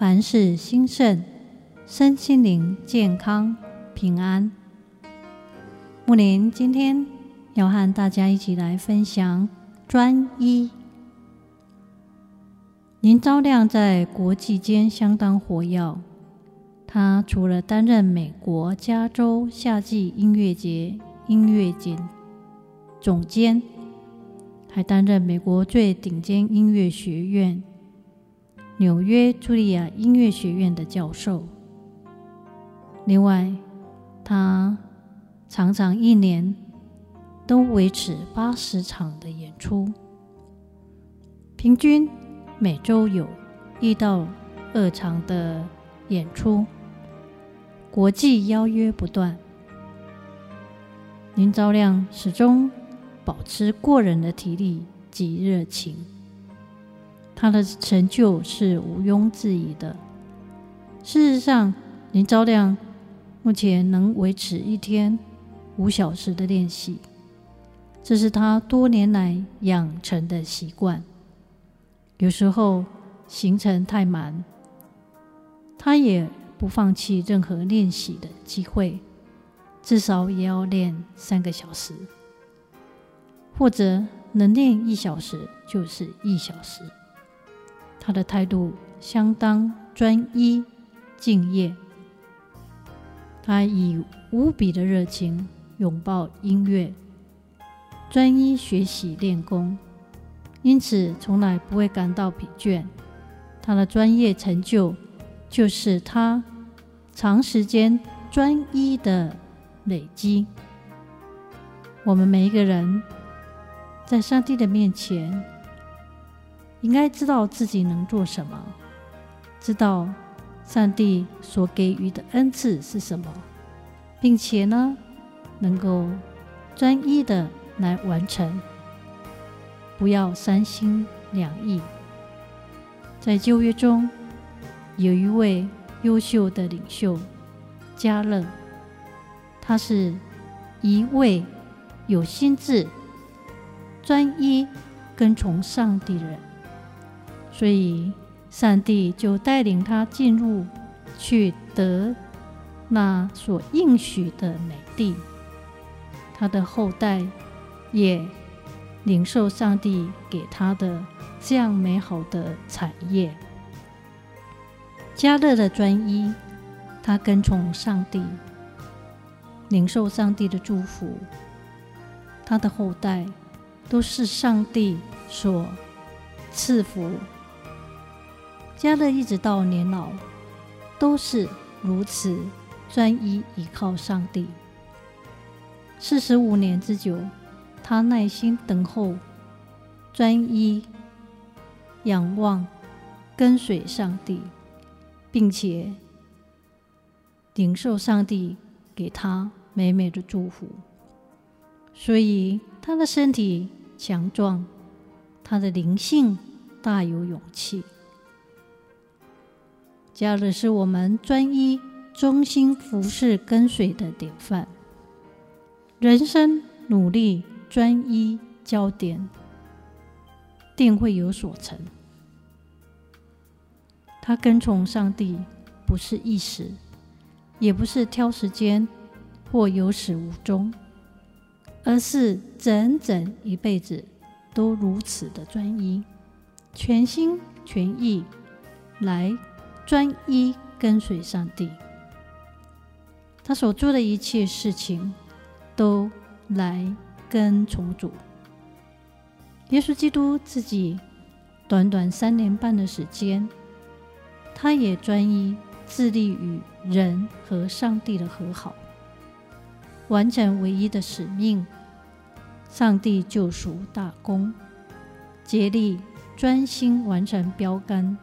凡事兴盛，身心灵健康平安。木林今天要和大家一起来分享专一。林昭亮在国际间相当活跃，他除了担任美国加州夏季音乐节音乐节总监，还担任美国最顶尖音乐学院。纽约茱莉亚音乐学院的教授。另外，他常常一年都维持八十场的演出，平均每周有一到二场的演出，国际邀约不断。林昭亮始终保持过人的体力及热情。他的成就是毋庸置疑的。事实上，林昭亮目前能维持一天五小时的练习，这是他多年来养成的习惯。有时候行程太满，他也不放弃任何练习的机会，至少也要练三个小时，或者能练一小时就是一小时。他的态度相当专一、敬业。他以无比的热情拥抱音乐，专一学习练功，因此从来不会感到疲倦。他的专业成就就是他长时间专一的累积。我们每一个人在上帝的面前，应该知道自己能做什么，知道上帝所给予的恩赐是什么，并且呢，能够专一的来完成，不要三心两意。在旧约中，有一位优秀的领袖加勒，他是一位有心智、专一跟从上帝的人。所以，上帝就带领他进入去得那所应许的美地，他的后代也领受上帝给他的这样美好的产业。加勒的专一，他跟从上帝，领受上帝的祝福，他的后代都是上帝所赐福。迦勒一直到年老，都是如此专一依靠上帝。四十五年之久，他耐心等候，专一仰望，跟随上帝，并且领受上帝给他美美的祝福。所以他的身体强壮，他的灵性大有勇气。迦勒是我们专一、忠心服侍、跟随的典范。人生努力、专一、焦点，定会有所成。他跟从上帝，不是一时，也不是挑时间或有始无终，而是整整一辈子都如此的专一，全心全意来。专一跟随上帝，他所做的一切事情都来跟从主。耶稣基督自己短短三年半的时间，他也专一致力于人和上帝的和好，完成唯一的使命——上帝救赎大功，竭力专心完成标杆。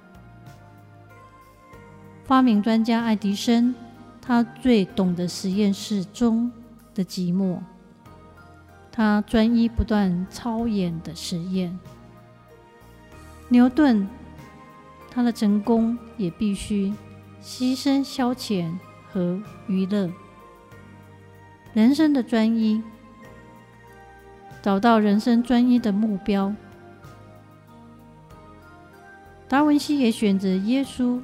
发明专家爱迪生，他最懂得实验室中的寂寞。他专一不断操演的实验。牛顿，他的成功也必须牺牲消遣和娱乐。人生的专一，找到人生专一的目标。达文西也选择耶稣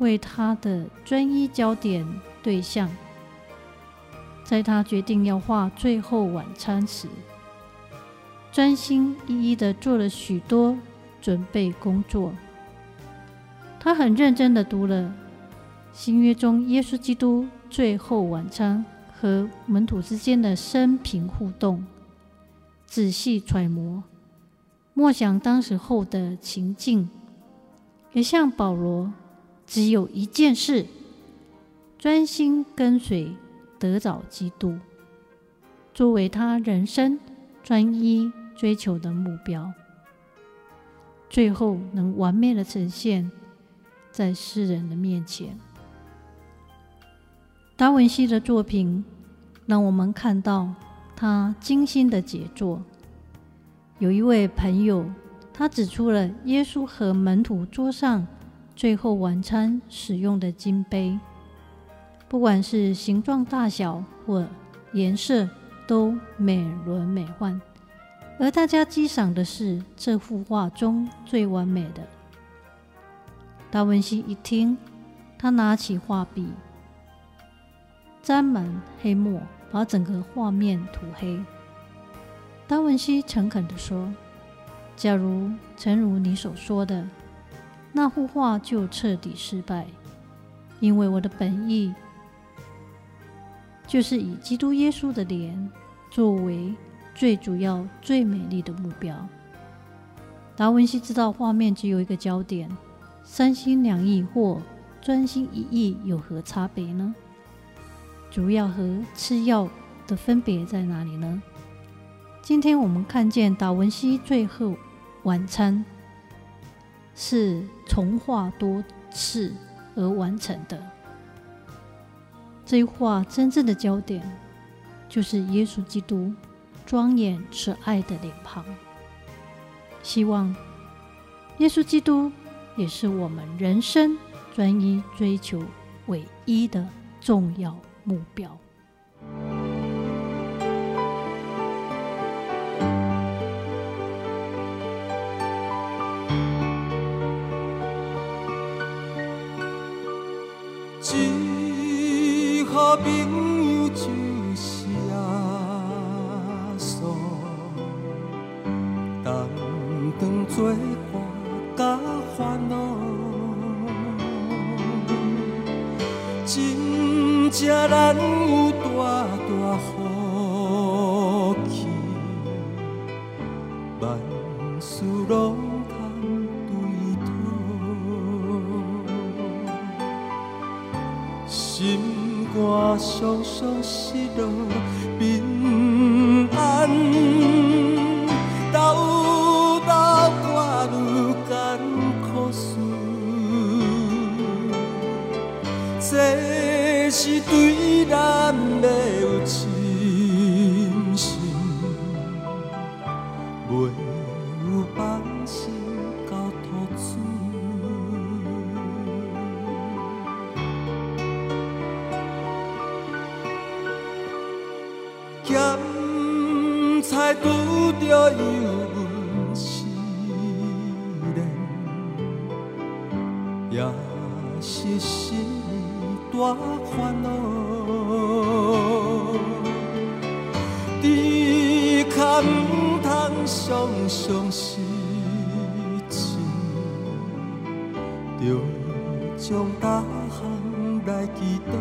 为他的专一焦点对象，在他决定要画《最后晚餐》时，专心一意地做了许多准备工作。他很认真地读了新约中耶稣基督《最后晚餐》和门徒之间的生平互动，仔细揣摩，默想当时候的情境。也像保罗，只有一件事：专心跟随，得着基督，作为他人生专一追求的目标，最后能完美的呈现在世人的面前。达文西的作品让我们看到他精心的杰作。有一位朋友。他指出了耶稣和门徒桌上最后晚餐使用的金杯，不管是形状大小或颜色，都美轮美奂。而大家欣赏的是这幅画中最完美的。达文西一听，他拿起画笔，沾满黑墨，把整个画面涂黑。达文西诚恳地说。假如诚如你所说的，那幅画就彻底失败，因为我的本意就是以基督耶稣的脸作为最主要、最美丽的目标。达文西知道画面只有一个焦点，三心两意或专心一意有何差别呢？主要和次要的分别在哪里呢？今天我们看见达文西最后。晚餐是重画多次而完成的。这一画真正的焦点就是耶稣基督庄严慈爱的脸庞。希望耶稣基督也是我们人生专一追求唯一的重要目标。朋友就是阿嫂，同当作伴甲烦恼，真正难有大大福气，万事拢我常常失落，平安斗斗过愈艰苦事，这是对咱的有深也是心大烦恼。只可唔通常常失志，着将大项来祈祷。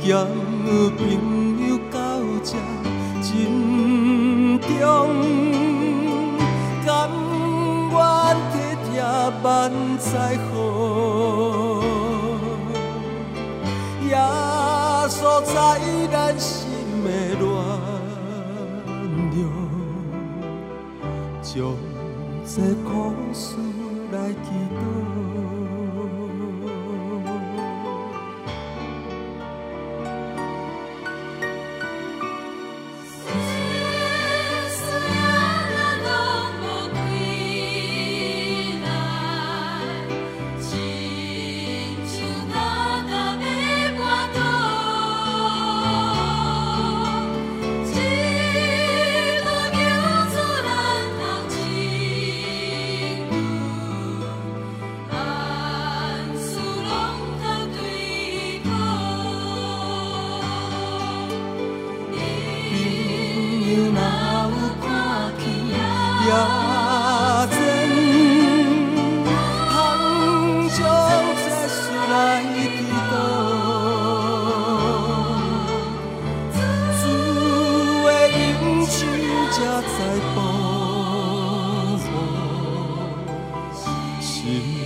交朋友到这珍重，万载好，耶稣在咱心的暖融，将这苦事。心。